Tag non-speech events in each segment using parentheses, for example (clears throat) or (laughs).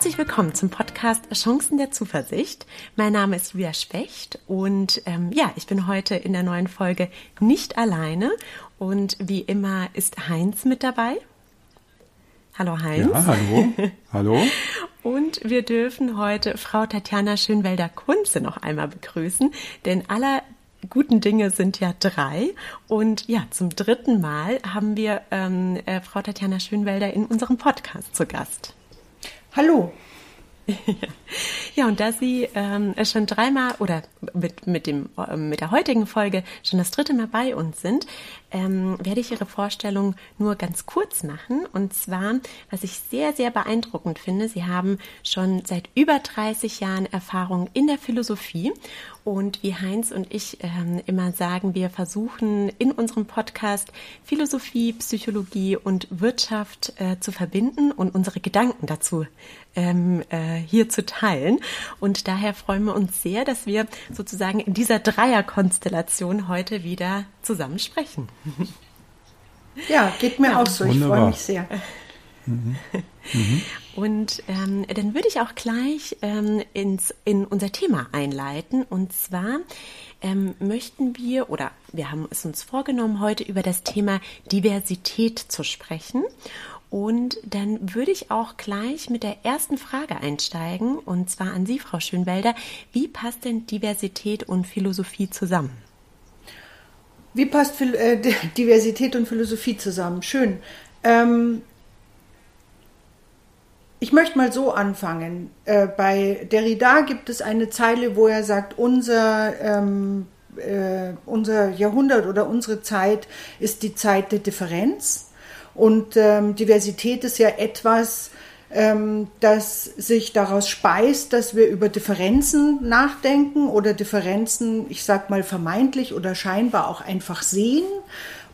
Herzlich willkommen zum Podcast Chancen der Zuversicht. Mein Name ist Julia Specht und ähm, ja, ich bin heute in der neuen Folge nicht alleine und wie immer ist Heinz mit dabei. Hallo Heinz. Ja, hallo. (laughs) Hallo. Und wir dürfen heute Frau Tatjana Schönwelder-Kunze noch einmal begrüßen, denn aller guten Dinge sind ja drei. Und ja, zum dritten Mal haben wir ähm, äh, Frau Tatjana Schönwelder in unserem Podcast zu Gast. Hallo. Ja, und da Sie ähm, schon dreimal oder mit, mit, dem, äh, mit der heutigen Folge schon das dritte Mal bei uns sind, ähm, werde ich Ihre Vorstellung nur ganz kurz machen. Und zwar, was ich sehr, sehr beeindruckend finde, Sie haben schon seit über 30 Jahren Erfahrung in der Philosophie. Und wie Heinz und ich ähm, immer sagen, wir versuchen in unserem Podcast Philosophie, Psychologie und Wirtschaft äh, zu verbinden und unsere Gedanken dazu ähm, äh, hier zu teilen. Und daher freuen wir uns sehr, dass wir sozusagen in dieser Dreierkonstellation heute wieder zusammen sprechen. Ja, geht mir ja. auch so. Ich freue mich sehr. Mhm. (laughs) Mhm. Und ähm, dann würde ich auch gleich ähm, ins, in unser Thema einleiten. Und zwar ähm, möchten wir oder wir haben es uns vorgenommen, heute über das Thema Diversität zu sprechen. Und dann würde ich auch gleich mit der ersten Frage einsteigen, und zwar an Sie, Frau Schönwelder. Wie passt denn Diversität und Philosophie zusammen? Wie passt äh, Diversität und Philosophie zusammen? Schön. Ähm, ich möchte mal so anfangen. Äh, bei Derrida gibt es eine Zeile, wo er sagt, unser, ähm, äh, unser Jahrhundert oder unsere Zeit ist die Zeit der Differenz. Und ähm, Diversität ist ja etwas, ähm, das sich daraus speist, dass wir über Differenzen nachdenken oder Differenzen, ich sag mal vermeintlich oder scheinbar auch einfach sehen.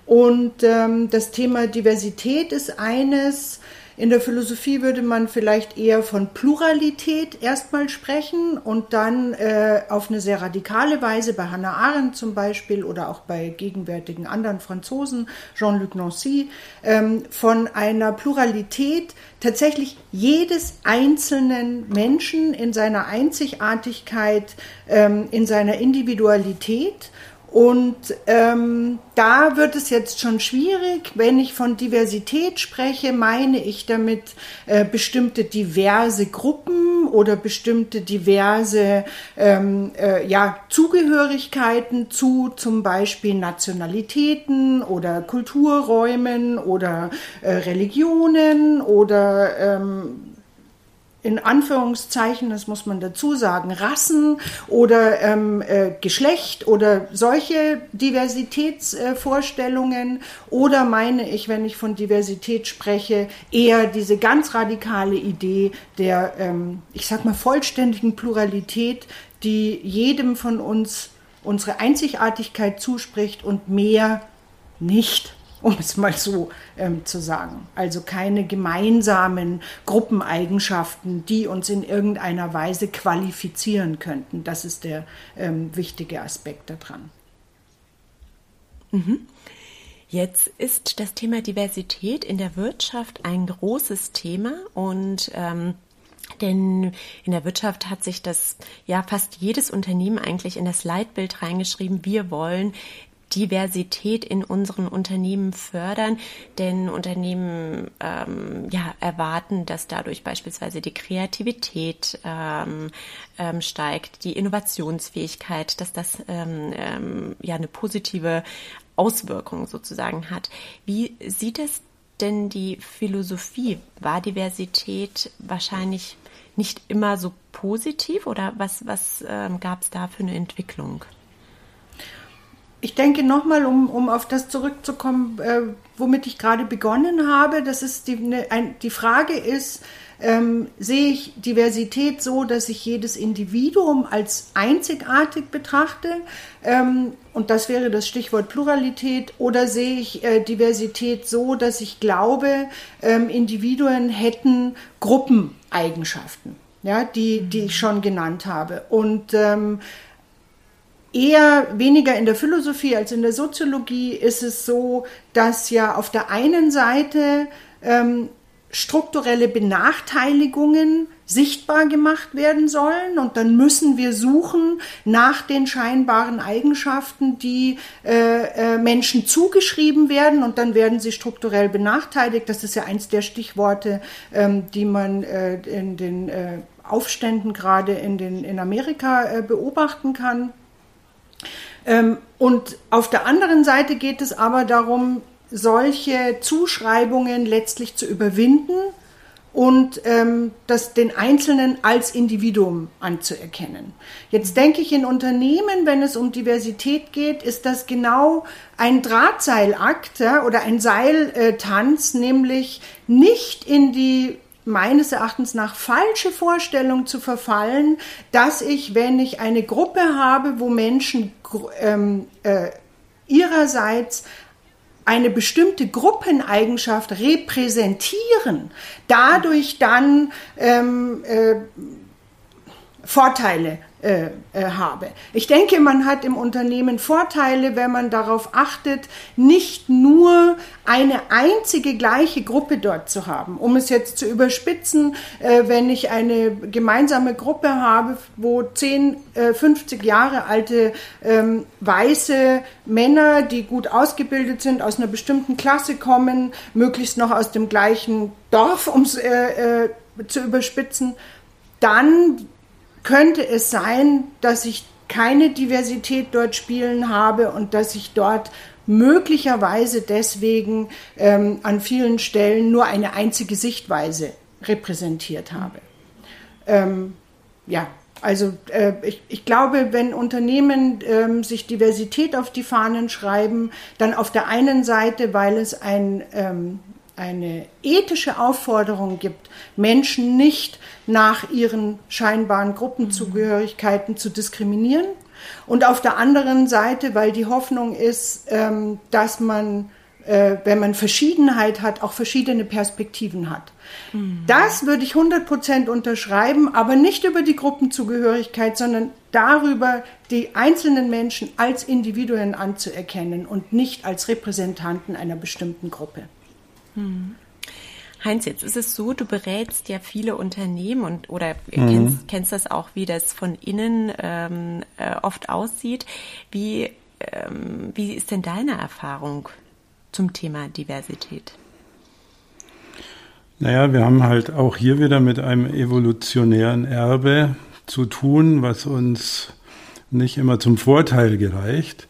Und ähm, das Thema Diversität ist eines, in der Philosophie würde man vielleicht eher von Pluralität erstmal sprechen und dann äh, auf eine sehr radikale Weise bei Hannah Arendt zum Beispiel oder auch bei gegenwärtigen anderen Franzosen, Jean-Luc Nancy, ähm, von einer Pluralität tatsächlich jedes einzelnen Menschen in seiner Einzigartigkeit, ähm, in seiner Individualität und ähm, da wird es jetzt schon schwierig. Wenn ich von Diversität spreche, meine ich damit äh, bestimmte diverse Gruppen oder bestimmte diverse ähm, äh, ja, Zugehörigkeiten zu zum Beispiel Nationalitäten oder Kulturräumen oder äh, Religionen oder ähm, in Anführungszeichen, das muss man dazu sagen, Rassen oder ähm, äh, Geschlecht oder solche Diversitätsvorstellungen? Äh, oder meine ich, wenn ich von Diversität spreche, eher diese ganz radikale Idee der, ähm, ich sag mal, vollständigen Pluralität, die jedem von uns unsere Einzigartigkeit zuspricht und mehr nicht? Um es mal so ähm, zu sagen. Also keine gemeinsamen Gruppeneigenschaften, die uns in irgendeiner Weise qualifizieren könnten. Das ist der ähm, wichtige Aspekt daran. Mhm. Jetzt ist das Thema Diversität in der Wirtschaft ein großes Thema und ähm, denn in der Wirtschaft hat sich das ja fast jedes Unternehmen eigentlich in das Leitbild reingeschrieben. Wir wollen Diversität in unseren Unternehmen fördern, denn Unternehmen ähm, ja, erwarten, dass dadurch beispielsweise die Kreativität ähm, ähm, steigt, die Innovationsfähigkeit, dass das ähm, ähm, ja eine positive Auswirkung sozusagen hat. Wie sieht es denn die Philosophie? War Diversität wahrscheinlich nicht immer so positiv oder was, was ähm, gab es da für eine Entwicklung? Ich denke nochmal, um, um auf das zurückzukommen, äh, womit ich gerade begonnen habe, das ist die, ne, ein, die Frage ist, ähm, sehe ich Diversität so, dass ich jedes Individuum als einzigartig betrachte? Ähm, und das wäre das Stichwort Pluralität. Oder sehe ich äh, Diversität so, dass ich glaube, ähm, Individuen hätten Gruppeneigenschaften, ja, die, die ich schon genannt habe. Und ähm, eher weniger in der Philosophie als in der Soziologie ist es so, dass ja auf der einen Seite ähm, strukturelle Benachteiligungen sichtbar gemacht werden sollen und dann müssen wir suchen nach den scheinbaren Eigenschaften, die äh, äh, Menschen zugeschrieben werden und dann werden sie strukturell benachteiligt. Das ist ja eins der Stichworte, ähm, die man äh, in den äh, Aufständen gerade in, den, in Amerika äh, beobachten kann. Ähm, und auf der anderen Seite geht es aber darum, solche Zuschreibungen letztlich zu überwinden und ähm, das den Einzelnen als Individuum anzuerkennen. Jetzt denke ich in Unternehmen, wenn es um Diversität geht, ist das genau ein Drahtseilakt ja, oder ein Seiltanz, nämlich nicht in die meines Erachtens nach falsche Vorstellung zu verfallen, dass ich, wenn ich eine Gruppe habe, wo Menschen ähm, äh, ihrerseits eine bestimmte Gruppeneigenschaft repräsentieren, dadurch dann ähm, äh, Vorteile äh, äh, habe. Ich denke, man hat im Unternehmen Vorteile, wenn man darauf achtet, nicht nur eine einzige gleiche Gruppe dort zu haben. Um es jetzt zu überspitzen, äh, wenn ich eine gemeinsame Gruppe habe, wo 10, 50 äh, Jahre alte ähm, weiße Männer, die gut ausgebildet sind, aus einer bestimmten Klasse kommen, möglichst noch aus dem gleichen Dorf, um es äh, zu überspitzen, dann könnte es sein, dass ich keine Diversität dort spielen habe und dass ich dort möglicherweise deswegen ähm, an vielen Stellen nur eine einzige Sichtweise repräsentiert habe. Ähm, ja, also äh, ich, ich, glaube, wenn Unternehmen ähm, sich Diversität auf die Fahnen schreiben, dann auf der einen Seite, weil es ein ähm, eine ethische Aufforderung gibt, Menschen nicht nach ihren scheinbaren Gruppenzugehörigkeiten zu diskriminieren. Und auf der anderen Seite, weil die Hoffnung ist, ähm, dass man, äh, wenn man Verschiedenheit hat, auch verschiedene Perspektiven hat. Mhm. Das würde ich 100 Prozent unterschreiben, aber nicht über die Gruppenzugehörigkeit, sondern darüber, die einzelnen Menschen als Individuen anzuerkennen und nicht als Repräsentanten einer bestimmten Gruppe. Hm. Heinz, jetzt ist es so, du berätst ja viele Unternehmen und oder mhm. kennst, kennst das auch, wie das von innen ähm, äh, oft aussieht. Wie, ähm, wie ist denn deine Erfahrung zum Thema Diversität? Naja, wir haben halt auch hier wieder mit einem evolutionären Erbe zu tun, was uns nicht immer zum Vorteil gereicht.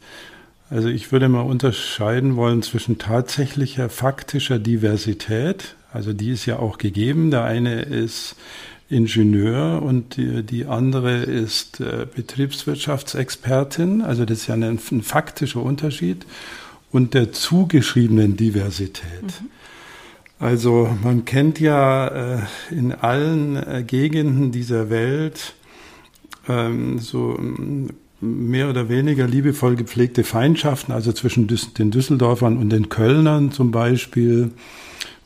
Also ich würde mal unterscheiden wollen zwischen tatsächlicher faktischer Diversität, also die ist ja auch gegeben. Der eine ist Ingenieur und die, die andere ist äh, Betriebswirtschaftsexpertin, also das ist ja ein, ein, faktischer Unterschied, und der zugeschriebenen Diversität. Mhm. Also man kennt ja äh, in allen äh, Gegenden dieser Welt ähm, so mehr oder weniger liebevoll gepflegte Feindschaften, also zwischen den Düsseldorfern und den Kölnern zum Beispiel,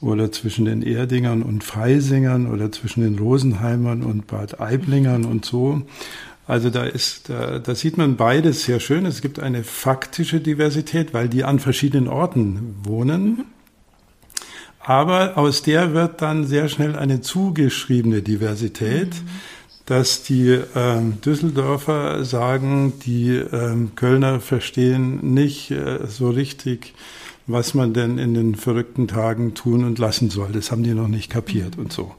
oder zwischen den Erdingern und Freisingern oder zwischen den Rosenheimern und Bad Aiblingern und so. Also da ist, da, da sieht man beides sehr schön. Es gibt eine faktische Diversität, weil die an verschiedenen Orten wohnen. Aber aus der wird dann sehr schnell eine zugeschriebene Diversität. Mhm dass die ähm, Düsseldorfer sagen, die ähm, Kölner verstehen nicht äh, so richtig, was man denn in den verrückten Tagen tun und lassen soll. Das haben die noch nicht kapiert und so.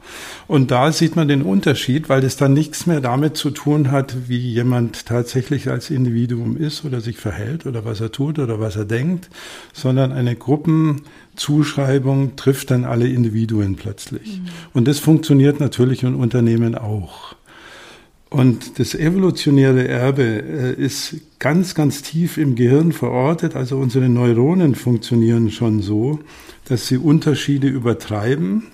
Und da sieht man den Unterschied, weil es dann nichts mehr damit zu tun hat, wie jemand tatsächlich als Individuum ist oder sich verhält oder was er tut oder was er denkt, sondern eine Gruppenzuschreibung trifft dann alle Individuen plötzlich. Mhm. Und das funktioniert natürlich in Unternehmen auch. Und das evolutionäre Erbe äh, ist ganz, ganz tief im Gehirn verortet. Also unsere Neuronen funktionieren schon so, dass sie Unterschiede übertreiben.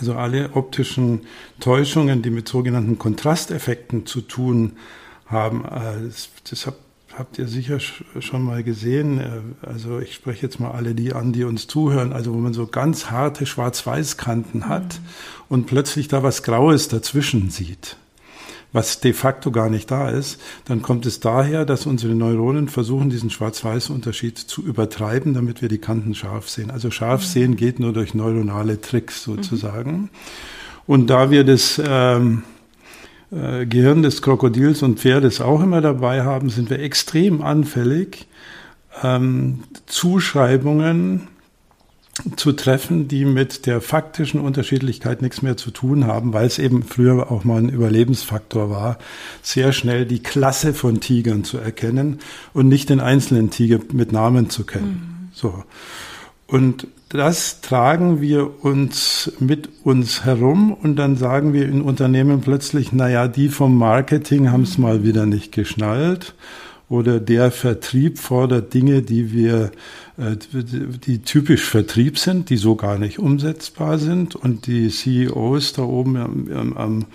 Also alle optischen Täuschungen, die mit sogenannten Kontrasteffekten zu tun haben, äh, das, das habt, habt ihr sicher schon mal gesehen. Äh, also ich spreche jetzt mal alle die an, die uns zuhören. Also wo man so ganz harte Schwarz-Weiß-Kanten hat mhm. und plötzlich da was Graues dazwischen sieht. Was de facto gar nicht da ist, dann kommt es daher, dass unsere Neuronen versuchen, diesen Schwarz-Weiß-Unterschied zu übertreiben, damit wir die Kanten scharf sehen. Also scharf sehen geht nur durch neuronale Tricks sozusagen. Mhm. Und da wir das ähm, äh, Gehirn des Krokodils und Pferdes auch immer dabei haben, sind wir extrem anfällig, ähm, Zuschreibungen zu treffen, die mit der faktischen Unterschiedlichkeit nichts mehr zu tun haben, weil es eben früher auch mal ein Überlebensfaktor war, sehr schnell die Klasse von Tigern zu erkennen und nicht den einzelnen Tiger mit Namen zu kennen. Mhm. So. Und das tragen wir uns mit uns herum und dann sagen wir in Unternehmen plötzlich, naja, die vom Marketing haben es mal wieder nicht geschnallt oder der Vertrieb fordert Dinge, die wir, äh, die typisch Vertrieb sind, die so gar nicht umsetzbar sind und die CEOs da oben am, am, am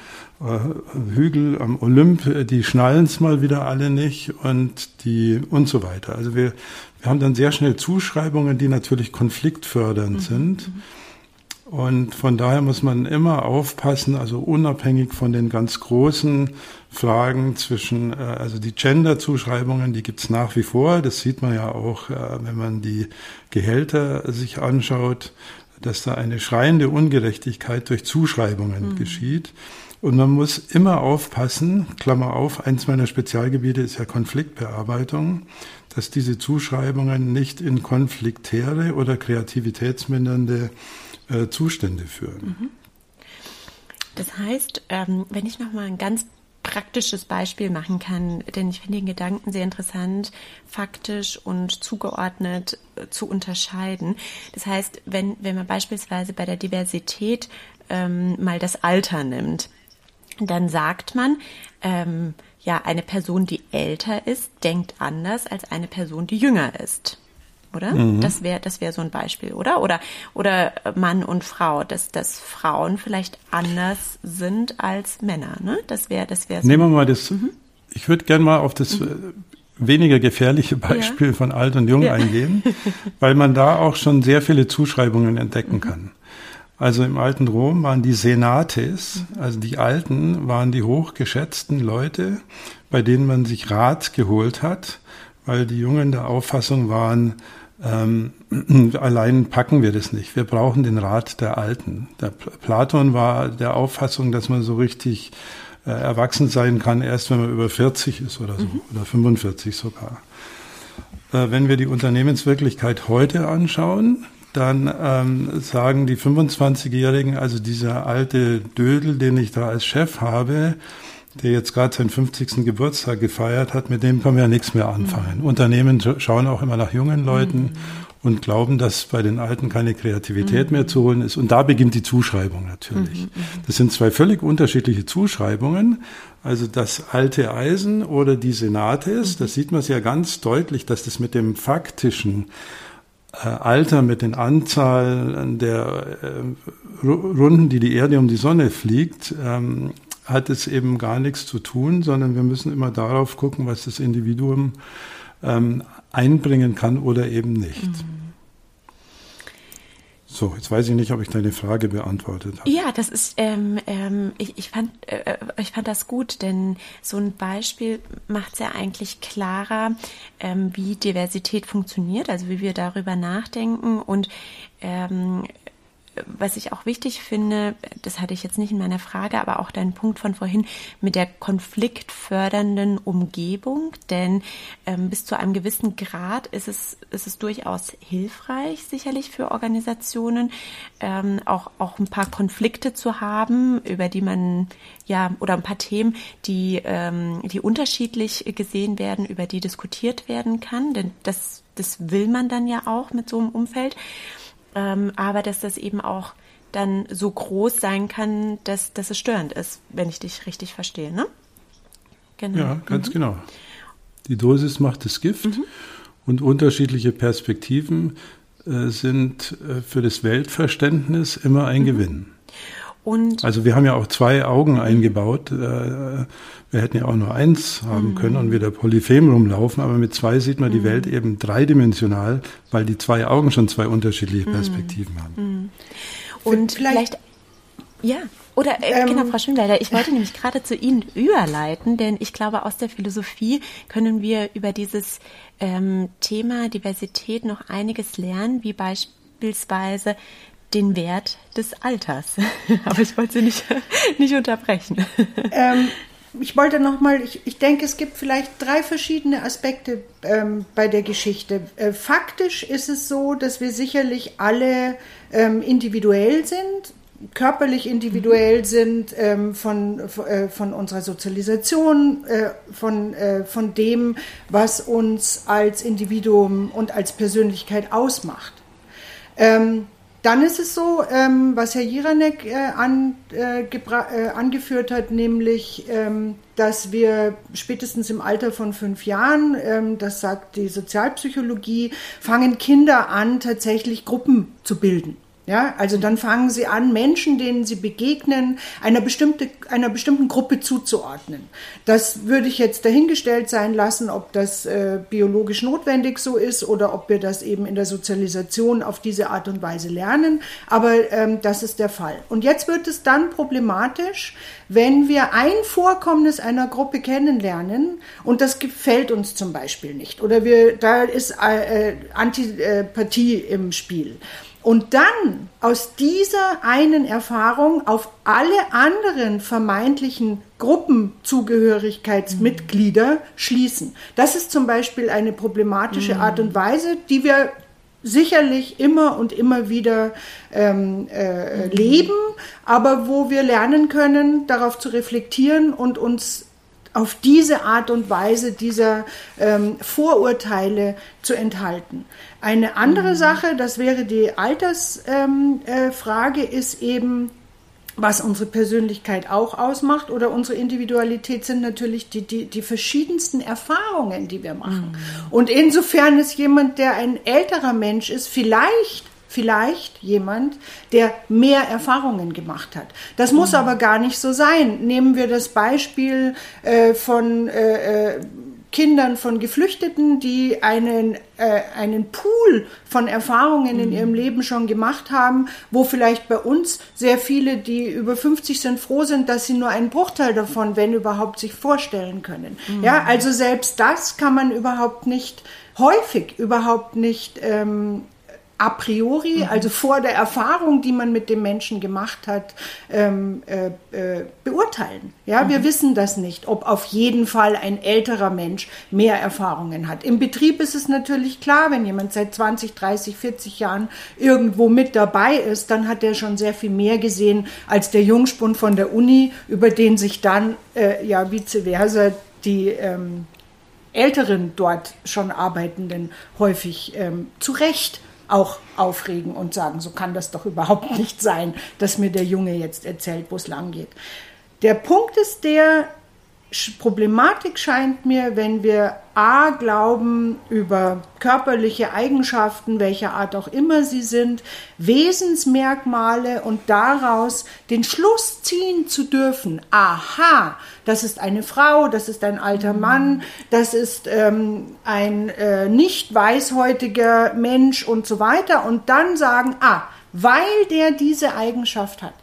äh, Hügel, am Olymp, die schnallen es mal wieder alle nicht und die und so weiter. Also wir, wir haben dann sehr schnell Zuschreibungen, die natürlich konfliktfördernd mhm. sind. Mhm. Und von daher muss man immer aufpassen, also unabhängig von den ganz großen Fragen zwischen, äh, also die Gender-Zuschreibungen, die gibt's nach wie vor. Das sieht man ja auch, äh, wenn man die Gehälter sich anschaut, dass da eine schreiende Ungerechtigkeit durch Zuschreibungen mhm. geschieht. Und man muss immer aufpassen, Klammer auf, eins meiner Spezialgebiete ist ja Konfliktbearbeitung, dass diese Zuschreibungen nicht in konfliktäre oder kreativitätsmindernde äh, Zustände führen. Mhm. Das heißt, ähm, wenn ich nochmal ein ganz praktisches Beispiel machen kann, denn ich finde den Gedanken sehr interessant, faktisch und zugeordnet äh, zu unterscheiden. Das heißt, wenn, wenn man beispielsweise bei der Diversität ähm, mal das Alter nimmt, dann sagt man, ähm, ja, eine Person, die älter ist, denkt anders als eine Person, die jünger ist oder? Mhm. Das wäre das wäre so ein Beispiel, oder? Oder oder Mann und Frau, dass dass Frauen vielleicht anders sind als Männer, ne? Das wäre das wäre so Nehmen wir mal das mhm. Ich würde gerne mal auf das mhm. Äh, weniger gefährliche Beispiel ja. von alt und jung ja. eingehen, (laughs) weil man da auch schon sehr viele Zuschreibungen entdecken mhm. kann. Also im alten Rom waren die Senates, mhm. also die Alten, waren die hochgeschätzten Leute, bei denen man sich Rat geholt hat, weil die Jungen der Auffassung waren, ähm, (clears throat) allein packen wir das nicht. Wir brauchen den Rat der Alten. Der Platon war der Auffassung, dass man so richtig äh, erwachsen sein kann, erst wenn man über 40 ist oder so, mhm. oder 45 sogar. Äh, wenn wir die Unternehmenswirklichkeit heute anschauen, dann ähm, sagen die 25-Jährigen, also dieser alte Dödel, den ich da als Chef habe, der jetzt gerade seinen 50. Geburtstag gefeiert hat, mit dem können wir ja nichts mehr anfangen. Mhm. Unternehmen schauen auch immer nach jungen Leuten mhm. und glauben, dass bei den Alten keine Kreativität mhm. mehr zu holen ist. Und da beginnt die Zuschreibung natürlich. Mhm, mhm. Das sind zwei völlig unterschiedliche Zuschreibungen. Also das alte Eisen oder die Senates, mhm. das sieht man sehr ganz deutlich, dass das mit dem faktischen äh, Alter, mit den Anzahlen der äh, Runden, die die Erde um die Sonne fliegt, ähm, hat es eben gar nichts zu tun, sondern wir müssen immer darauf gucken, was das Individuum ähm, einbringen kann oder eben nicht. Mhm. So, jetzt weiß ich nicht, ob ich deine Frage beantwortet habe. Ja, das ist, ähm, ähm, ich, ich, fand, äh, ich fand das gut, denn so ein Beispiel macht es ja eigentlich klarer, ähm, wie Diversität funktioniert, also wie wir darüber nachdenken und ähm, was ich auch wichtig finde, das hatte ich jetzt nicht in meiner Frage, aber auch dein Punkt von vorhin mit der konfliktfördernden Umgebung, denn ähm, bis zu einem gewissen Grad ist es, ist es durchaus hilfreich, sicherlich für Organisationen, ähm, auch, auch ein paar Konflikte zu haben, über die man, ja, oder ein paar Themen, die, ähm, die unterschiedlich gesehen werden, über die diskutiert werden kann, denn das, das will man dann ja auch mit so einem Umfeld ähm, aber dass das eben auch dann so groß sein kann, dass, dass es störend ist, wenn ich dich richtig verstehe, ne? Genau. Ja, ganz mhm. genau. Die Dosis macht das Gift mhm. und unterschiedliche Perspektiven äh, sind äh, für das Weltverständnis immer ein mhm. Gewinn. Und also wir haben ja auch zwei Augen eingebaut. Äh, wir hätten ja auch nur eins haben mhm. können und wieder Polyphem rumlaufen, aber mit zwei sieht man die mhm. Welt eben dreidimensional, weil die zwei Augen schon zwei unterschiedliche mhm. Perspektiven haben. Und vielleicht, vielleicht ja. Oder äh, ähm, genau, Frau Schönwälder, ich wollte nämlich gerade zu Ihnen überleiten, denn ich glaube, aus der Philosophie können wir über dieses ähm, Thema Diversität noch einiges lernen, wie beispielsweise den Wert des Alters. (laughs) Aber ich wollte Sie nicht, (laughs) nicht unterbrechen. (laughs) Ähm, ich wollte nochmal, ich, ich denke, es gibt vielleicht drei verschiedene Aspekte ähm, bei der Geschichte. Äh, faktisch ist es so, dass wir sicherlich alle ähm, individuell sind, körperlich individuell mhm. sind, ähm, von, äh, von unserer Sozialisation, äh, von, äh, von dem, was uns als Individuum und als Persönlichkeit ausmacht. Ähm, dann ist es so, ähm, was Herr Jiranek äh, an, äh, äh, angeführt hat, nämlich, ähm, dass wir spätestens im Alter von fünf Jahren, ähm, das sagt die Sozialpsychologie, fangen Kinder an, tatsächlich Gruppen zu bilden. Ja, also dann fangen sie an, Menschen, denen sie begegnen, einer, bestimmte, einer bestimmten Gruppe zuzuordnen. Das würde ich jetzt dahingestellt sein lassen, ob das äh, biologisch notwendig so ist oder ob wir das eben in der Sozialisation auf diese Art und Weise lernen. Aber ähm, das ist der Fall. Und jetzt wird es dann problematisch, wenn wir ein Vorkommnis einer Gruppe kennenlernen und das gefällt uns zum Beispiel nicht oder wir, da ist äh, äh Antipathie im Spiel. Und dann aus dieser einen Erfahrung auf alle anderen vermeintlichen Gruppenzugehörigkeitsmitglieder schließen. Das ist zum Beispiel eine problematische Art und Weise, die wir sicherlich immer und immer wieder ähm, äh, leben, aber wo wir lernen können, darauf zu reflektieren und uns auf diese Art und Weise dieser ähm, Vorurteile zu enthalten. Eine andere mhm. Sache, das wäre die Altersfrage, ähm, äh, ist eben, was unsere Persönlichkeit auch ausmacht oder unsere Individualität sind natürlich die, die, die verschiedensten Erfahrungen, die wir machen. Mhm. Und insofern ist jemand, der ein älterer Mensch ist, vielleicht vielleicht jemand, der mehr Erfahrungen gemacht hat. Das muss mhm. aber gar nicht so sein. Nehmen wir das Beispiel äh, von äh, äh Kindern von Geflüchteten, die einen, äh, einen Pool von Erfahrungen in mhm. ihrem Leben schon gemacht haben, wo vielleicht bei uns sehr viele, die über 50 sind, froh sind, dass sie nur einen Bruchteil davon, wenn überhaupt, sich vorstellen können. Mhm. Ja, also selbst das kann man überhaupt nicht häufig überhaupt nicht ähm, a priori, mhm. also vor der Erfahrung, die man mit dem Menschen gemacht hat, ähm, äh, äh, beurteilen. Ja, mhm. wir wissen das nicht, ob auf jeden Fall ein älterer Mensch mehr Erfahrungen hat. Im Betrieb ist es natürlich klar, wenn jemand seit 20, 30, 40 Jahren irgendwo mit dabei ist, dann hat er schon sehr viel mehr gesehen als der Jungspund von der Uni, über den sich dann äh, ja vice versa die ähm, älteren dort schon Arbeitenden häufig ähm, zu Recht auch aufregen und sagen, so kann das doch überhaupt nicht sein, dass mir der Junge jetzt erzählt, wo es lang geht. Der Punkt ist der, Problematik scheint mir, wenn wir A glauben, über körperliche Eigenschaften, welcher Art auch immer sie sind, Wesensmerkmale und daraus den Schluss ziehen zu dürfen, aha, das ist eine Frau, das ist ein alter Mann, das ist ähm, ein äh, nicht weißhäutiger Mensch und so weiter. Und dann sagen, ah, weil der diese Eigenschaft hat,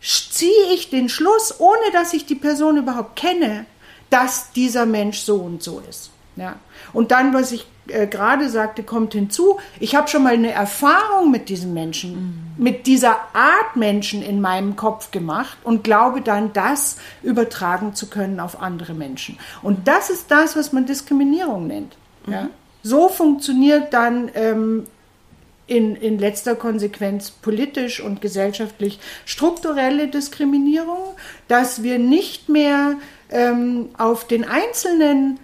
ziehe ich den Schluss, ohne dass ich die Person überhaupt kenne, dass dieser Mensch so und so ist. Ja. Und dann, was ich äh, gerade sagte, kommt hinzu, ich habe schon mal eine Erfahrung mit diesem Menschen, mhm. mit dieser Art Menschen in meinem Kopf gemacht und glaube dann, das übertragen zu können auf andere Menschen. Und das ist das, was man Diskriminierung nennt. Mhm. Ja. So funktioniert dann ähm, in, in letzter Konsequenz politisch und gesellschaftlich strukturelle Diskriminierung, dass wir nicht mehr ähm, auf den Einzelnen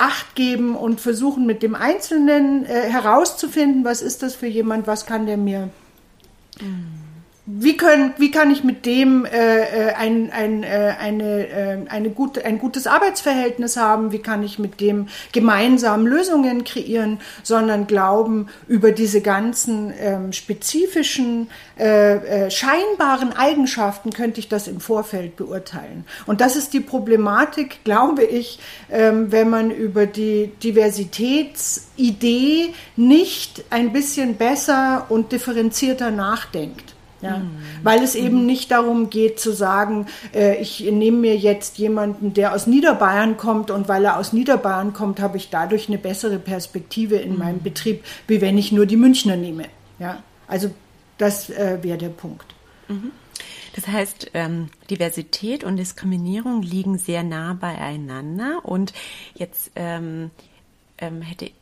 Acht geben und versuchen mit dem Einzelnen äh, herauszufinden, was ist das für jemand, was kann der mir. Mhm wie, können, wie kann ich mit dem äh, äh, ein, ein, äh, eine, äh, eine gute, ein gutes Arbeitsverhältnis haben, wie kann ich mit dem gemeinsam Lösungen kreieren, sondern glauben, über diese ganzen ähm, spezifischen, äh, äh, scheinbaren Eigenschaften könnte ich das im Vorfeld beurteilen. Und das ist die Problematik, glaube ich, ähm, wenn man über die Diversitätsidee nicht ein bisschen besser und differenzierter nachdenkt. Ja, mhm. Weil es eben nicht darum geht zu sagen, äh, ich nehme mir jetzt jemanden, der aus Niederbayern kommt und weil er aus Niederbayern kommt, habe ich dadurch eine bessere Perspektive in mhm. meinem Betrieb, wie wenn ich nur die Münchner nehme. Ja, also das äh, wäre der Punkt. Mhm. Das heißt, ähm, Diversität und Diskriminierung liegen sehr nah beieinander und jetzt ähm, ähm, hätte ich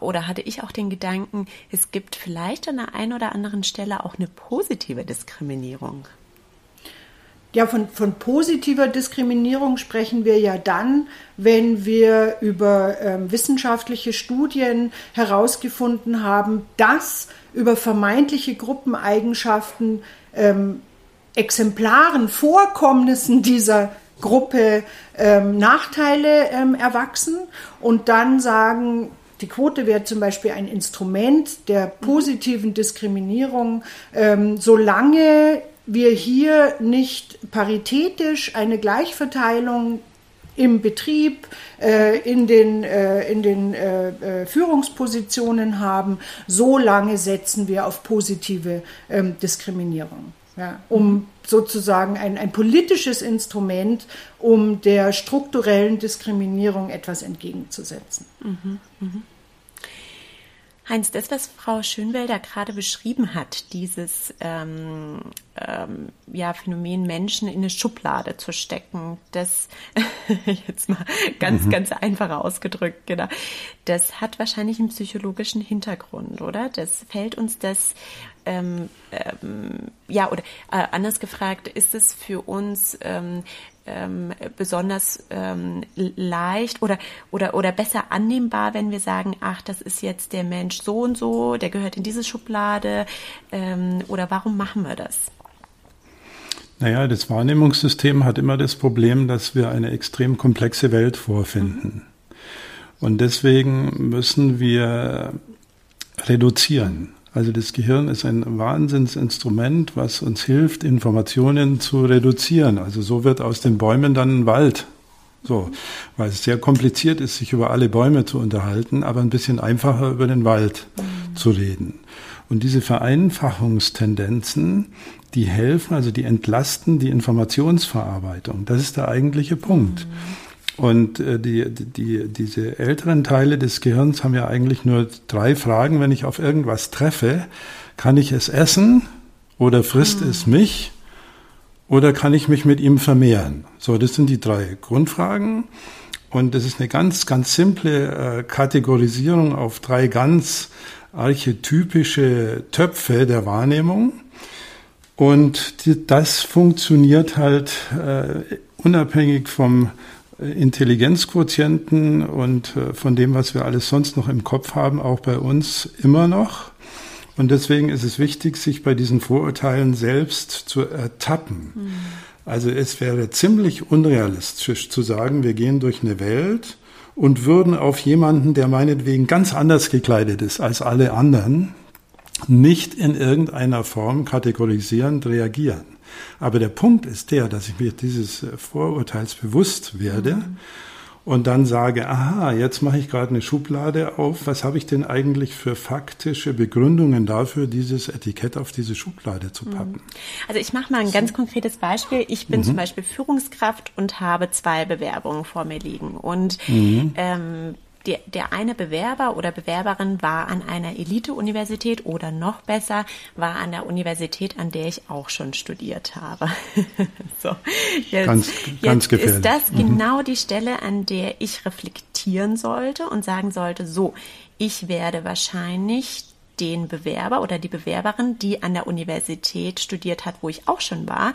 oder hatte ich auch den Gedanken, es gibt vielleicht an der einen oder anderen Stelle auch eine positive Diskriminierung. Ja, von, von positiver Diskriminierung sprechen wir ja dann, wenn wir über ähm, wissenschaftliche Studien herausgefunden haben, dass über vermeintliche Gruppeneigenschaften ähm, Exemplaren, Vorkommnissen dieser Gruppe ähm, Nachteile ähm, erwachsen und dann sagen, die Quote wäre zum Beispiel ein Instrument der positiven Diskriminierung, ähm, solange wir hier nicht paritätisch eine Gleichverteilung im Betrieb, äh, in den, äh, in den äh, äh Führungspositionen haben, so lange setzen wir auf positive ähm, Diskriminierung. Ja, um sozusagen ein, ein politisches Instrument, um der strukturellen Diskriminierung etwas entgegenzusetzen. Mhm, mh. Heinz, das, was Frau Schönwelder gerade beschrieben hat, dieses ähm, ähm, ja, Phänomen Menschen in eine Schublade zu stecken, das (laughs) jetzt mal ganz, mhm. ganz einfach ausgedrückt, genau, das hat wahrscheinlich einen psychologischen Hintergrund, oder? Das fällt uns das ähm, ähm, ja, oder äh, anders gefragt, ist es für uns ähm, ähm, besonders ähm, leicht oder, oder, oder besser annehmbar, wenn wir sagen, ach, das ist jetzt der Mensch so und so, der gehört in diese Schublade ähm, oder warum machen wir das? Naja, das Wahrnehmungssystem hat immer das Problem, dass wir eine extrem komplexe Welt vorfinden. Und deswegen müssen wir reduzieren. Also das Gehirn ist ein Wahnsinnsinstrument, was uns hilft, Informationen zu reduzieren. Also so wird aus den Bäumen dann ein Wald. So, weil es sehr kompliziert ist, sich über alle Bäume zu unterhalten, aber ein bisschen einfacher über den Wald mhm. zu reden. Und diese Vereinfachungstendenzen, die helfen, also die entlasten die Informationsverarbeitung. Das ist der eigentliche Punkt. Mhm. Und äh, die, die, diese älteren Teile des Gehirns haben ja eigentlich nur drei Fragen. Wenn ich auf irgendwas treffe, kann ich es essen oder frisst mhm. es mich oder kann ich mich mit ihm vermehren? So, das sind die drei Grundfragen. Und das ist eine ganz, ganz simple äh, Kategorisierung auf drei ganz archetypische Töpfe der Wahrnehmung. Und die, das funktioniert halt äh, unabhängig vom Intelligenzquotienten und äh, von dem, was wir alles sonst noch im Kopf haben, auch bei uns immer noch. Und deswegen ist es wichtig, sich bei diesen Vorurteilen selbst zu ertappen. Mhm. Also es wäre ziemlich unrealistisch zu sagen, wir gehen durch eine Welt und würden auf jemanden, der meinetwegen ganz anders gekleidet ist als alle anderen, nicht in irgendeiner Form kategorisierend reagieren. Aber der Punkt ist der, dass ich mir dieses äh, Vorurteils bewusst werde mhm. und dann sage, aha, jetzt mache ich gerade eine Schublade auf. Was habe ich denn eigentlich für faktische Begründungen dafür, dieses Etikett auf diese Schublade zu mhm. packen? Also ich mache mal ein so. ganz konkretes Beispiel. Ich bin mhm. zum Beispiel Führungskraft und habe zwei Bewerbungen vor mir liegen. Und mhm. ähm, der, der eine Bewerber oder Bewerberin war an einer Elite-Universität oder noch besser, war an der Universität, an der ich auch schon studiert habe. (laughs) so, jetzt, ganz, ganz jetzt ist das mhm. genau die Stelle, an der ich reflektieren sollte und sagen sollte, so, ich werde wahrscheinlich den Bewerber oder die Bewerberin, die an der Universität studiert hat, wo ich auch schon war,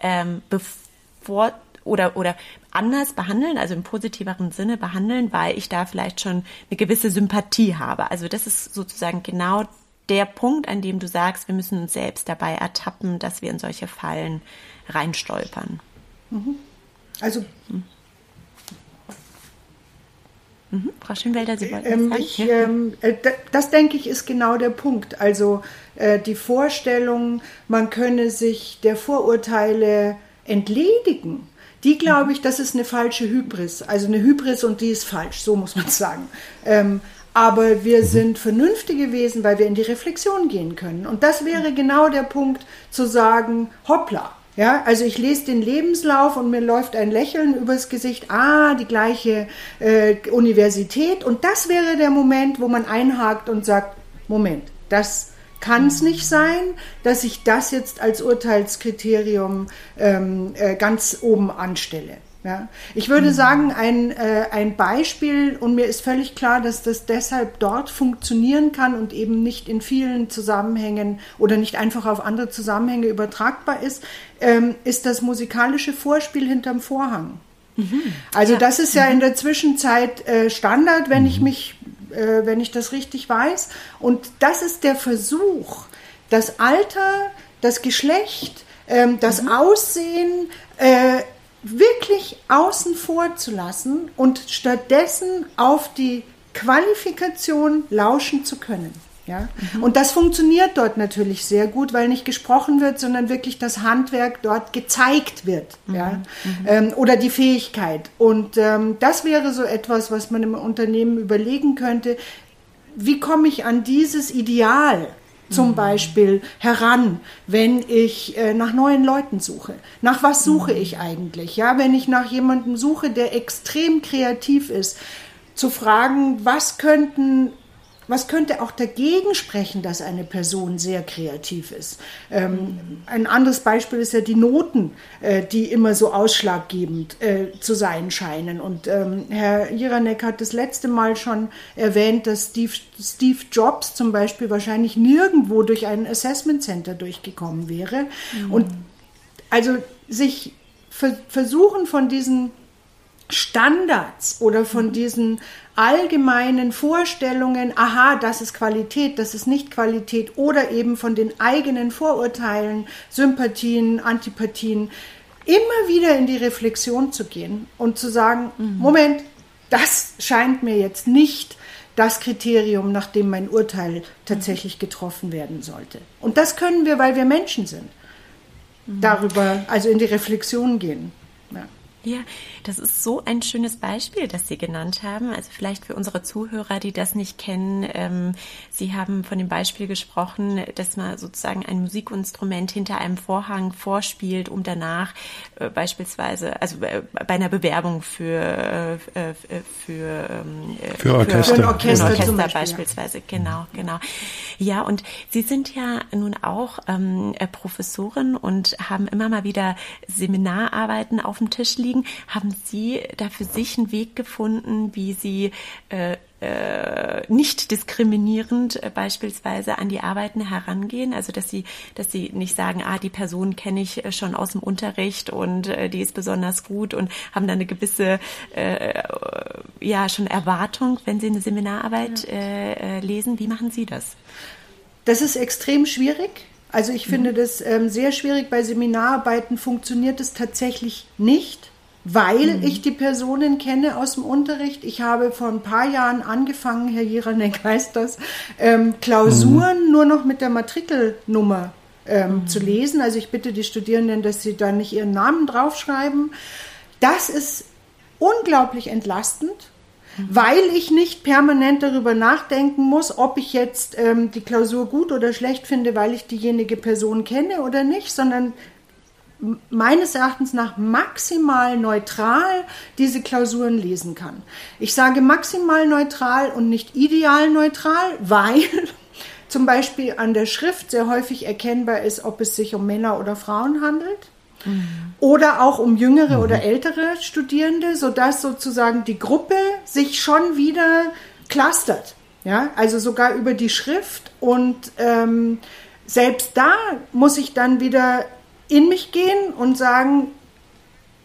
ähm, bevor oder, oder anders behandeln, also im positiveren Sinne behandeln, weil ich da vielleicht schon eine gewisse Sympathie habe. Also das ist sozusagen genau der Punkt, an dem du sagst, wir müssen uns selbst dabei ertappen, dass wir in solche Fallen reinstolpern. Mhm. Also mhm. Mhm. Frau Schönwelder, Sie wollten ähm? Ich, ähm, äh, das denke ich ist genau der Punkt. Also äh, die Vorstellung, man könne sich der Vorurteile entledigen die glaube ich, das ist eine falsche Hybris. Also eine Hybris und die ist falsch, so muss man sagen. Ähm, aber wir mhm. sind vernünftige Wesen, weil wir in die Reflexion gehen können. Und das wäre genau der Punkt zu sagen, hoppla. Ja, also ich lese den Lebenslauf und mir läuft ein Lächeln übers Gesicht. Ah, die gleiche äh, Universität. Und das wäre der Moment, wo man einhakt und sagt, Moment, das kann es nicht sein, dass ich das jetzt als Urteilskriterium ähm, äh, ganz oben anstelle. Ja. Ich würde mhm. sagen, ein, äh, ein Beispiel, und mir ist völlig klar, dass das deshalb dort funktionieren kann und eben nicht in vielen Zusammenhängen oder nicht einfach auf andere Zusammenhänge übertragbar ist, ähm, ist das musikalische Vorspiel hinterm Vorhang. Mhm. Also ja. das ist ja mhm. in der Zwischenzeit äh, Standard, wenn ich mhm. mich, äh, wenn ich das richtig weiß. Und das ist der Versuch, das Alter, das Geschlecht, ähm, das mhm. Aussehen, äh, wirklich außen vor zu lassen und stattdessen auf die Qualifikation lauschen zu können. Ja? Mhm. Und das funktioniert dort natürlich sehr gut, weil nicht gesprochen wird, sondern wirklich das Handwerk dort gezeigt wird. Mhm. Ja? Mhm. Ähm, oder die Fähigkeit. Und ähm, das wäre so etwas, was man im Unternehmen überlegen könnte. Wie komme ich an dieses Ideal? zum mhm. Beispiel heran, wenn ich äh, nach neuen Leuten suche. Nach was suche mhm. ich eigentlich? Ja, wenn ich nach jemandem suche, der extrem kreativ ist, zu fragen, was könnten was könnte auch dagegen sprechen, dass eine Person sehr kreativ ist? Ähm, ein anderes Beispiel ist ja die Noten, äh, die immer so ausschlaggebend äh, zu sein scheinen. Und ähm, Herr Jiranek hat das letzte Mal schon erwähnt, dass Steve, Steve Jobs zum Beispiel wahrscheinlich nirgendwo durch ein Assessment Center durchgekommen wäre. Mhm. Und also sich versuchen von diesen Standards oder von mhm. diesen allgemeinen Vorstellungen, aha, das ist Qualität, das ist nicht Qualität oder eben von den eigenen Vorurteilen, Sympathien, Antipathien, immer wieder in die Reflexion zu gehen und zu sagen, mhm. Moment, das scheint mir jetzt nicht das Kriterium, nach dem mein Urteil tatsächlich getroffen werden sollte. Und das können wir, weil wir Menschen sind. Mhm. Darüber, also in die Reflexion gehen. Ja. Das ist so ein schönes Beispiel, das Sie genannt haben. Also vielleicht für unsere Zuhörer, die das nicht kennen. Ähm, Sie haben von dem Beispiel gesprochen, dass man sozusagen ein Musikinstrument hinter einem Vorhang vorspielt, um danach äh, beispielsweise, also äh, bei einer Bewerbung für äh, für, ähm, für Orchester, für ein Orchester, für ein Orchester Beispiel, beispielsweise. Ja. Genau, genau. Ja, und Sie sind ja nun auch ähm, Professorin und haben immer mal wieder Seminararbeiten auf dem Tisch liegen liegen. Haben Sie da für sich einen Weg gefunden, wie Sie äh, äh, nicht diskriminierend äh, beispielsweise an die Arbeiten herangehen? Also dass Sie, dass Sie nicht sagen, ah, die Person kenne ich äh, schon aus dem Unterricht und äh, die ist besonders gut und haben da eine gewisse äh, ja schon Erwartung, wenn Sie eine Seminararbeit äh, lesen. Wie machen Sie das? Das ist extrem schwierig. Also ich finde mhm. das ähm, sehr schwierig. Bei Seminararbeiten funktioniert es tatsächlich nicht weil mhm. ich die Personen kenne aus dem Unterricht. Ich habe vor ein paar Jahren angefangen, Herr Jiranek weiß (laughs) das, ähm, Klausuren mhm. nur noch mit der Matrikelnummer ähm, mhm. zu lesen. Also ich bitte die Studierenden, dass sie da nicht ihren Namen draufschreiben. Das ist unglaublich entlastend mhm. weil ich nicht permanent darüber nachdenken muss, ob ich jetzt ähm, die Klausur gut oder schlecht finde, weil ich diejenige Person kenne oder nicht, sondern meines Erachtens nach maximal neutral diese Klausuren lesen kann. Ich sage maximal neutral und nicht ideal neutral, weil (laughs) zum Beispiel an der Schrift sehr häufig erkennbar ist, ob es sich um Männer oder Frauen handelt. Mhm. Oder auch um jüngere mhm. oder ältere Studierende, sodass sozusagen die Gruppe sich schon wieder clustert. Ja, also sogar über die Schrift und ähm, selbst da muss ich dann wieder in mich gehen und sagen,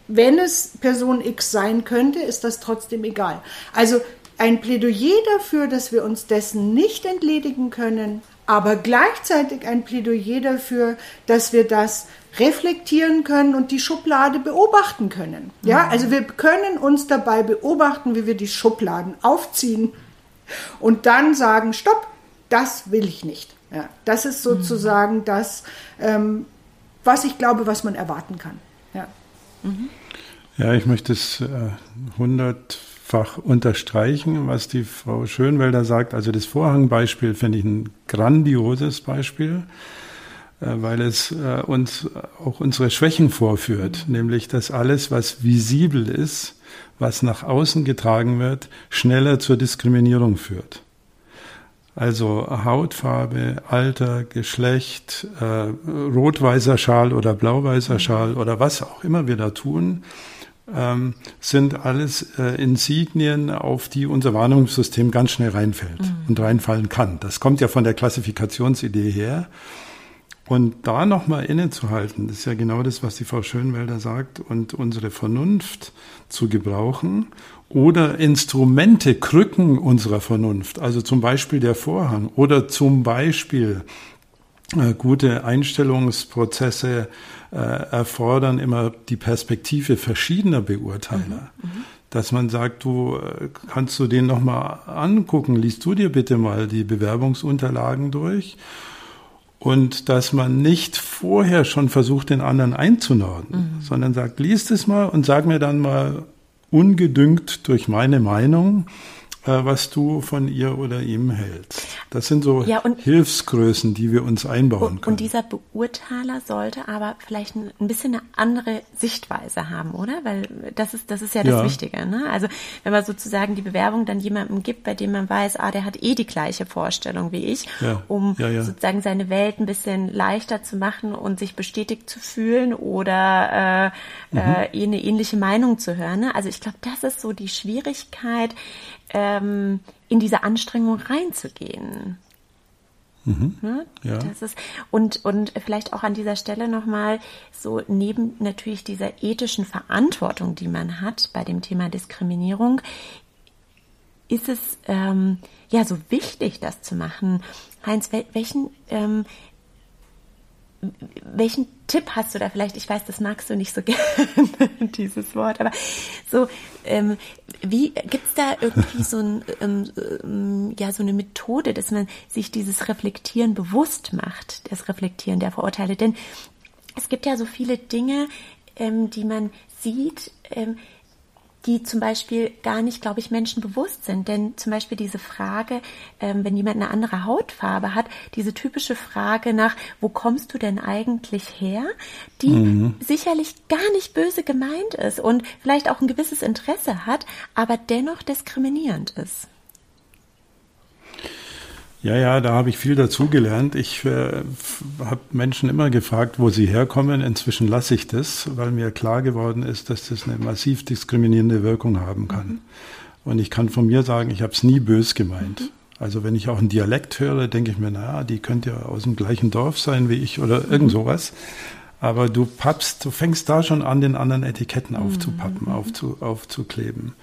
wenn es Person X sein könnte, ist das trotzdem egal. Also ein Plädoyer dafür, dass wir uns dessen nicht entledigen können, aber gleichzeitig ein Plädoyer dafür, dass wir das reflektieren können und die Schublade beobachten können. Ja, mhm. also wir können uns dabei beobachten, wie wir die Schubladen aufziehen und dann sagen, stopp, das will ich nicht. Ja, das ist sozusagen das, ähm, was ich glaube, was man erwarten kann. Ja, mhm. ja ich möchte es äh, 100 fach unterstreichen, was die Frau Schönwelder sagt. Also das Vorhangbeispiel finde ich ein grandioses Beispiel, äh, weil es äh, uns auch unsere Schwächen vorführt, nämlich dass alles, was visibel ist, was nach außen getragen wird, schneller zur Diskriminierung führt. Also Hautfarbe, Alter, Geschlecht, äh, rot-weißer Schal oder blau-weißer Schal oder was auch immer wir da tun, ähm, sind alles äh, Insignien, auf die unser Wahrnehmungssystem ganz schnell reinfällt mhm. und reinfallen kann. Das kommt ja von der Klassifikationsidee her. Und da nochmal innezuhalten, das ist ja genau das, was die Frau Schönwelder sagt, und unsere Vernunft zu gebrauchen oder Instrumente, Krücken unserer Vernunft, also zum Beispiel der Vorhang oder zum Beispiel äh, gute Einstellungsprozesse äh, erfordern immer die Perspektive verschiedener Beurteiler. Mhm, mhm. dass man sagt, du äh, kannst du den nochmal angucken, liest du dir bitte mal die Bewerbungsunterlagen durch und dass man nicht vorher schon versucht, den anderen einzunorden, mhm. sondern sagt, liest es mal und sag mir dann mal ungedüngt durch meine Meinung, was du von ihr oder ihm hältst. Das sind so ja, und, Hilfsgrößen, die wir uns einbauen können. Und dieser Beurteiler sollte aber vielleicht ein, ein, bisschen eine andere Sichtweise haben, oder? Weil das ist, das ist ja das ja. Wichtige. Ne? Also wenn man sozusagen die Bewerbung dann jemandem gibt, bei dem man weiß, ah, der hat eh die gleiche Vorstellung wie ich, ja. um sozusagen seine Welt ein bisschen leichter zu machen und sich bestätigt zu fühlen oder äh, mhm. äh, eine ähnliche Meinung zu hören. Ne? Also ich glaube, das ist so die Schwierigkeit, ähm, in diese Anstrengung reinzugehen. Mhm. Ne? Ja. Das ist, und, und vielleicht auch an dieser Stelle nochmal so neben natürlich dieser ethischen Verantwortung, die man hat bei dem Thema Diskriminierung, ist es ähm, ja so wichtig, das zu machen. Heinz, welchen ähm, welchen Tipp hast du da vielleicht? Ich weiß, das magst du nicht so (laughs) gerne, dieses Wort, aber so, ähm, wie gibt's da irgendwie so, ein, ähm, ähm, ja, so eine Methode, dass man sich dieses Reflektieren bewusst macht, das Reflektieren der Vorurteile? Denn es gibt ja so viele Dinge, ähm, die man sieht, ähm, die zum Beispiel gar nicht, glaube ich, Menschen bewusst sind. Denn zum Beispiel diese Frage, ähm, wenn jemand eine andere Hautfarbe hat, diese typische Frage nach, wo kommst du denn eigentlich her, die mhm. sicherlich gar nicht böse gemeint ist und vielleicht auch ein gewisses Interesse hat, aber dennoch diskriminierend ist. Ja, ja, da habe ich viel dazugelernt. Ich äh, habe Menschen immer gefragt, wo sie herkommen. Inzwischen lasse ich das, weil mir klar geworden ist, dass das eine massiv diskriminierende Wirkung haben kann. Mhm. Und ich kann von mir sagen, ich habe es nie bös gemeint. Mhm. Also wenn ich auch einen Dialekt höre, denke ich mir, naja, die könnte ja aus dem gleichen Dorf sein wie ich oder irgend mhm. sowas. Aber du pappst, du fängst da schon an, den anderen Etiketten aufzupappen, mhm. aufzu, aufzukleben.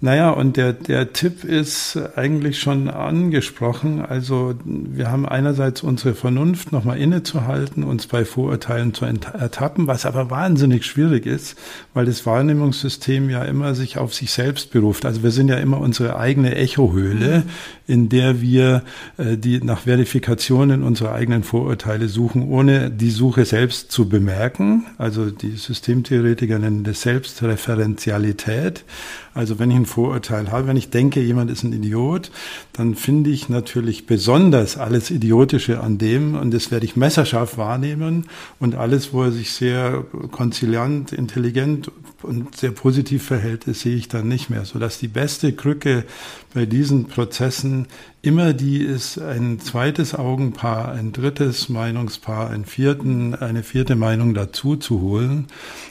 Naja, und der, der Tipp ist eigentlich schon angesprochen. Also wir haben einerseits unsere Vernunft nochmal innezuhalten, uns bei Vorurteilen zu ertappen, was aber wahnsinnig schwierig ist, weil das Wahrnehmungssystem ja immer sich auf sich selbst beruft. Also wir sind ja immer unsere eigene Echohöhle, in der wir äh, die nach Verifikationen unserer eigenen Vorurteile suchen, ohne die Suche selbst zu bemerken. Also die Systemtheoretiker nennen das Selbstreferenzialität. Also wenn ich ein Vorurteil habe, wenn ich denke, jemand ist ein Idiot, dann finde ich natürlich besonders alles Idiotische an dem und das werde ich messerscharf wahrnehmen und alles, wo er sich sehr konziliant, intelligent und sehr positiv verhält, das sehe ich dann nicht mehr, sodass die beste Krücke bei diesen Prozessen immer die ist, ein zweites Augenpaar, ein drittes Meinungspaar, ein vierten, eine vierte Meinung dazu zu holen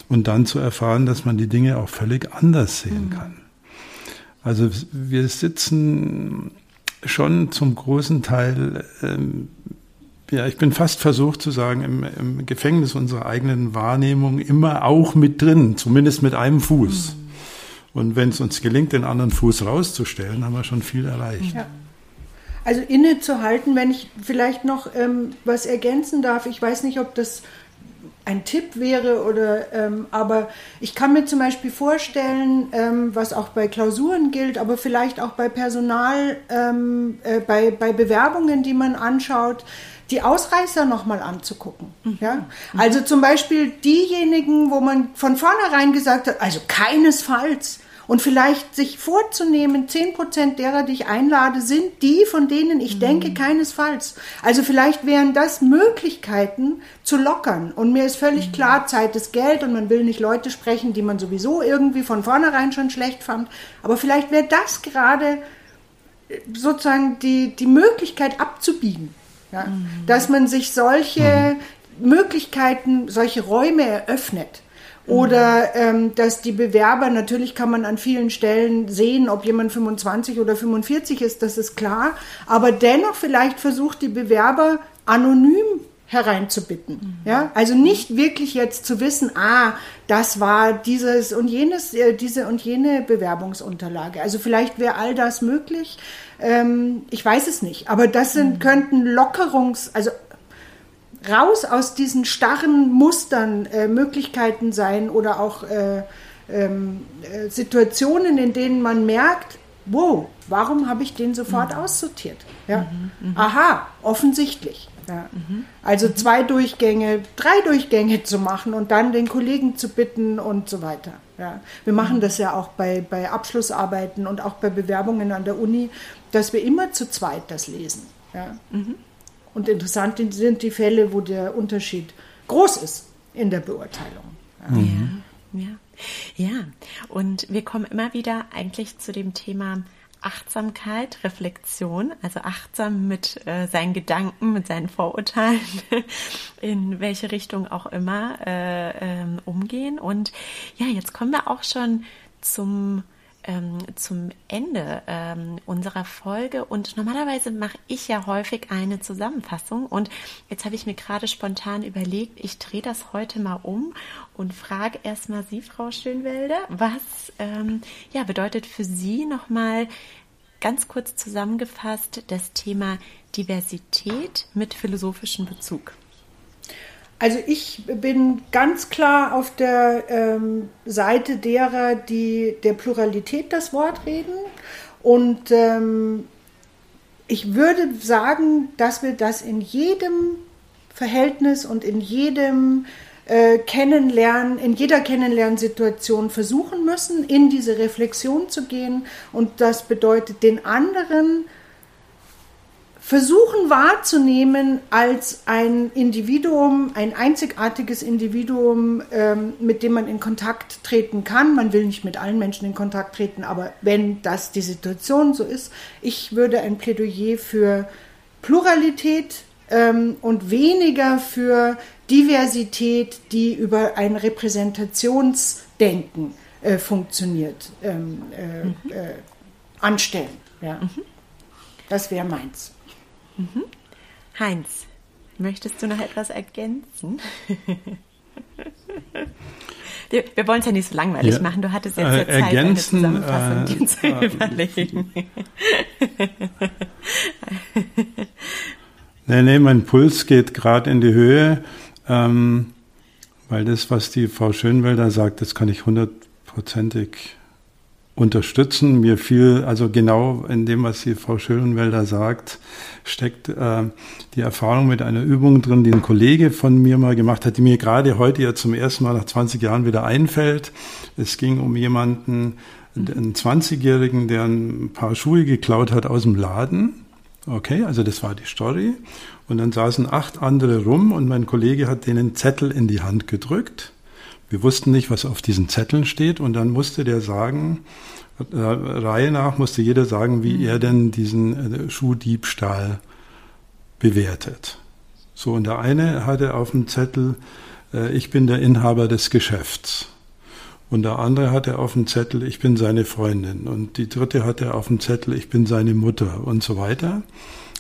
und dann zu erfahren, dass man die Dinge auch völlig anders sehen mhm. kann. Also wir sitzen schon zum großen Teil, ähm, ja, ich bin fast versucht zu sagen, im, im, Gefängnis unserer eigenen Wahrnehmung immer auch mit drin, zumindest mit einem Fuß. Mhm. Und wenn es uns gelingt, den anderen Fuß rauszustellen, haben wir schon viel erreicht. Ja. Also innezuhalten, wenn ich vielleicht noch ähm, was ergänzen darf, ich weiß nicht, ob das ein Tipp wäre oder ähm, aber ich kann mir zum Beispiel vorstellen, ähm, was auch bei Klausuren gilt, aber vielleicht auch bei Personal, ähm, äh, bei, bei Bewerbungen, die man anschaut, die Ausreißer nochmal anzugucken. Mhm. Ja? Also zum Beispiel diejenigen, wo man von vornherein gesagt hat, also keinesfalls Und vielleicht sich vorzunehmen, 10% derer, die ich einlade, sind die, von denen ich mhm. denke, keinesfalls. Also vielleicht wären das Möglichkeiten zu lockern. Und mir ist völlig mhm. klar, Zeit ist Geld und man will nicht Leute sprechen, die man sowieso irgendwie von vornherein schon schlecht fand. Aber vielleicht wäre das gerade äh, sozusagen die, die Möglichkeit abzubiegen. Ja? Mhm. Dass man sich solche mhm. Möglichkeiten, solche Räume eröffnet oder ähm, dass die Bewerber, natürlich kann man an vielen Stellen sehen, ob jemand 25 oder 45 ist, das ist klar. Aber dennoch vielleicht versucht die Bewerber anonym hereinzubitten. Mhm. Ja, also nicht wirklich jetzt zu wissen, ah, das war dieses und jenes, äh, diese und jene Bewerbungsunterlage. Also vielleicht wäre all das möglich. Ähm, ich weiß es nicht. Aber das sind, mhm. könnten Lockerungs, also raus aus diesen starren Mustern äh, Möglichkeiten sein oder auch äh, ähm, äh, Situationen, in denen man merkt, wow, warum habe ich den sofort mhm. aussortiert? Ja? Mhm, mh. Aha, offensichtlich. Ja. Mhm. Also zwei Durchgänge, drei Durchgänge zu machen und dann den Kollegen zu bitten und so weiter. Ja. Wir machen mhm. das ja auch bei, bei Abschlussarbeiten und auch bei Bewerbungen an der Uni, dass wir immer zu zweit das lesen. Ja. Und interessant sind die Fälle, wo der Unterschied groß ist in der Beurteilung. Mhm. Ja, ja. ja, und wir kommen immer wieder eigentlich zu dem Thema Achtsamkeit, Reflexion, also achtsam mit äh, seinen Gedanken, mit seinen Vorurteilen, (laughs) in welche Richtung auch immer äh, ähm, umgehen. Und ja, jetzt kommen wir auch schon zum ähm, zum Ende ähm, unserer Folge und normalerweise mache ich ja häufig eine Zusammenfassung und jetzt habe ich mir gerade spontan überlegt, ich drehe das heute mal um und frage erstmal Sie, Frau Schönwelder, was ähm, ja, bedeutet für Sie nochmal ganz kurz zusammengefasst das Thema Diversität mit philosophischem Bezug? Also ich bin ganz klar auf der ähm, Seite derer, die der Pluralität das Wort reden. Und ähm, ich würde sagen, dass wir das in jedem Verhältnis und in jedem äh, Kennenlernen, in jeder Kennenlernsituation versuchen müssen, in diese Reflexion zu gehen. Und das bedeutet, den anderen versuchen wahrzunehmen als ein Individuum, ein einzigartiges Individuum, ähm, mit dem man in Kontakt treten kann. Man will nicht mit allen Menschen in Kontakt treten, aber wenn das die Situation so ist, ich würde ein Plädoyer für Pluralität ähm, und weniger für Diversität, die über ein Repräsentationsdenken äh, funktioniert, ähm, äh, mhm. äh, anstellen. Ja. Mhm. Das wäre meins. Mhm. Heinz, möchtest du noch etwas ergänzen? (laughs) wir, wir wollen es ja nicht so langweilig ja. machen. Du hattest jetzt ja Zeit, ergänzen, eine Zusammenfassung äh, zu äh, überlegen. (laughs) nee, nee, mein Puls geht gerade in die Höhe, ähm, weil das, was die Frau Schönwelder sagt, das kann ich hundertprozentig unterstützen. Mir fiel, also genau in dem, was die Frau Schönwelder sagt, steckt äh, die Erfahrung mit einer Übung drin, die ein Kollege von mir mal gemacht hat, die mir gerade heute ja zum ersten Mal nach 20 Jahren wieder einfällt. Es ging um jemanden, einen 20-Jährigen, der ein paar Schuhe geklaut hat aus dem Laden. Okay, also das war die Story. Und dann saßen acht andere rum und mein Kollege hat denen Zettel in die Hand gedrückt wir wussten nicht, was auf diesen Zetteln steht und dann musste der sagen, äh, Reihe nach musste jeder sagen, wie mhm. er denn diesen äh, Schuhdiebstahl bewertet. So, und der eine hatte auf dem Zettel, äh, ich bin der Inhaber des Geschäfts. Und der andere hatte auf dem Zettel, ich bin seine Freundin. Und die dritte hatte auf dem Zettel, ich bin seine Mutter und so weiter.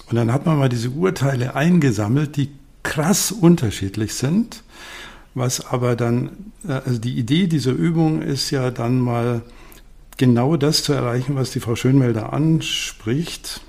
Und dann hat man mal diese Urteile eingesammelt, die krass unterschiedlich sind. Was aber dann, äh, also die Idee dieser Übung ist ja dann mal genau das zu erreichen, was die Frau Schönmelder anspricht,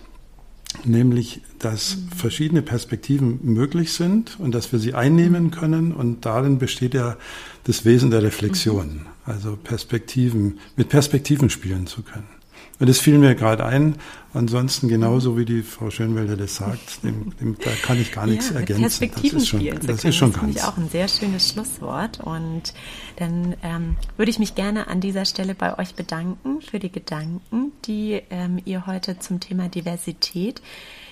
nämlich, dass verschiedene Perspektiven möglich sind und dass wir sie einnehmen können und darin besteht ja das Wesen der Reflexion, also Perspektiven, mit Perspektiven spielen zu können. Und das fiel mir gerade ein. Ansonsten genauso wie die Frau Schönwelder das sagt, dem, dem, da kann ich gar nichts ja, ergänzen. Perspektiven das ist schon, das ist schon das ganz. Das ich auch ein sehr schönes Schlusswort. Und dann ähm, würde ich mich gerne an dieser Stelle bei euch bedanken für die Gedanken, die ähm, ihr heute zum Thema Diversität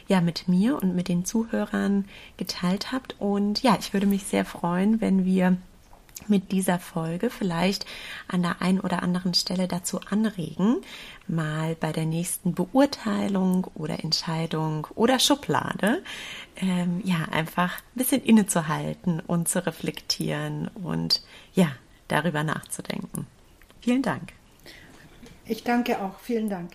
ja mit mir und mit den Zuhörern geteilt habt. Und ja, ich würde mich sehr freuen, wenn wir mit dieser Folge vielleicht an der einen oder anderen Stelle dazu anregen, mal bei der nächsten Beurteilung oder Entscheidung oder Schublade ähm, ja einfach ein bisschen innezuhalten und zu reflektieren und ja darüber nachzudenken. Vielen Dank. Ich danke auch. Vielen Dank.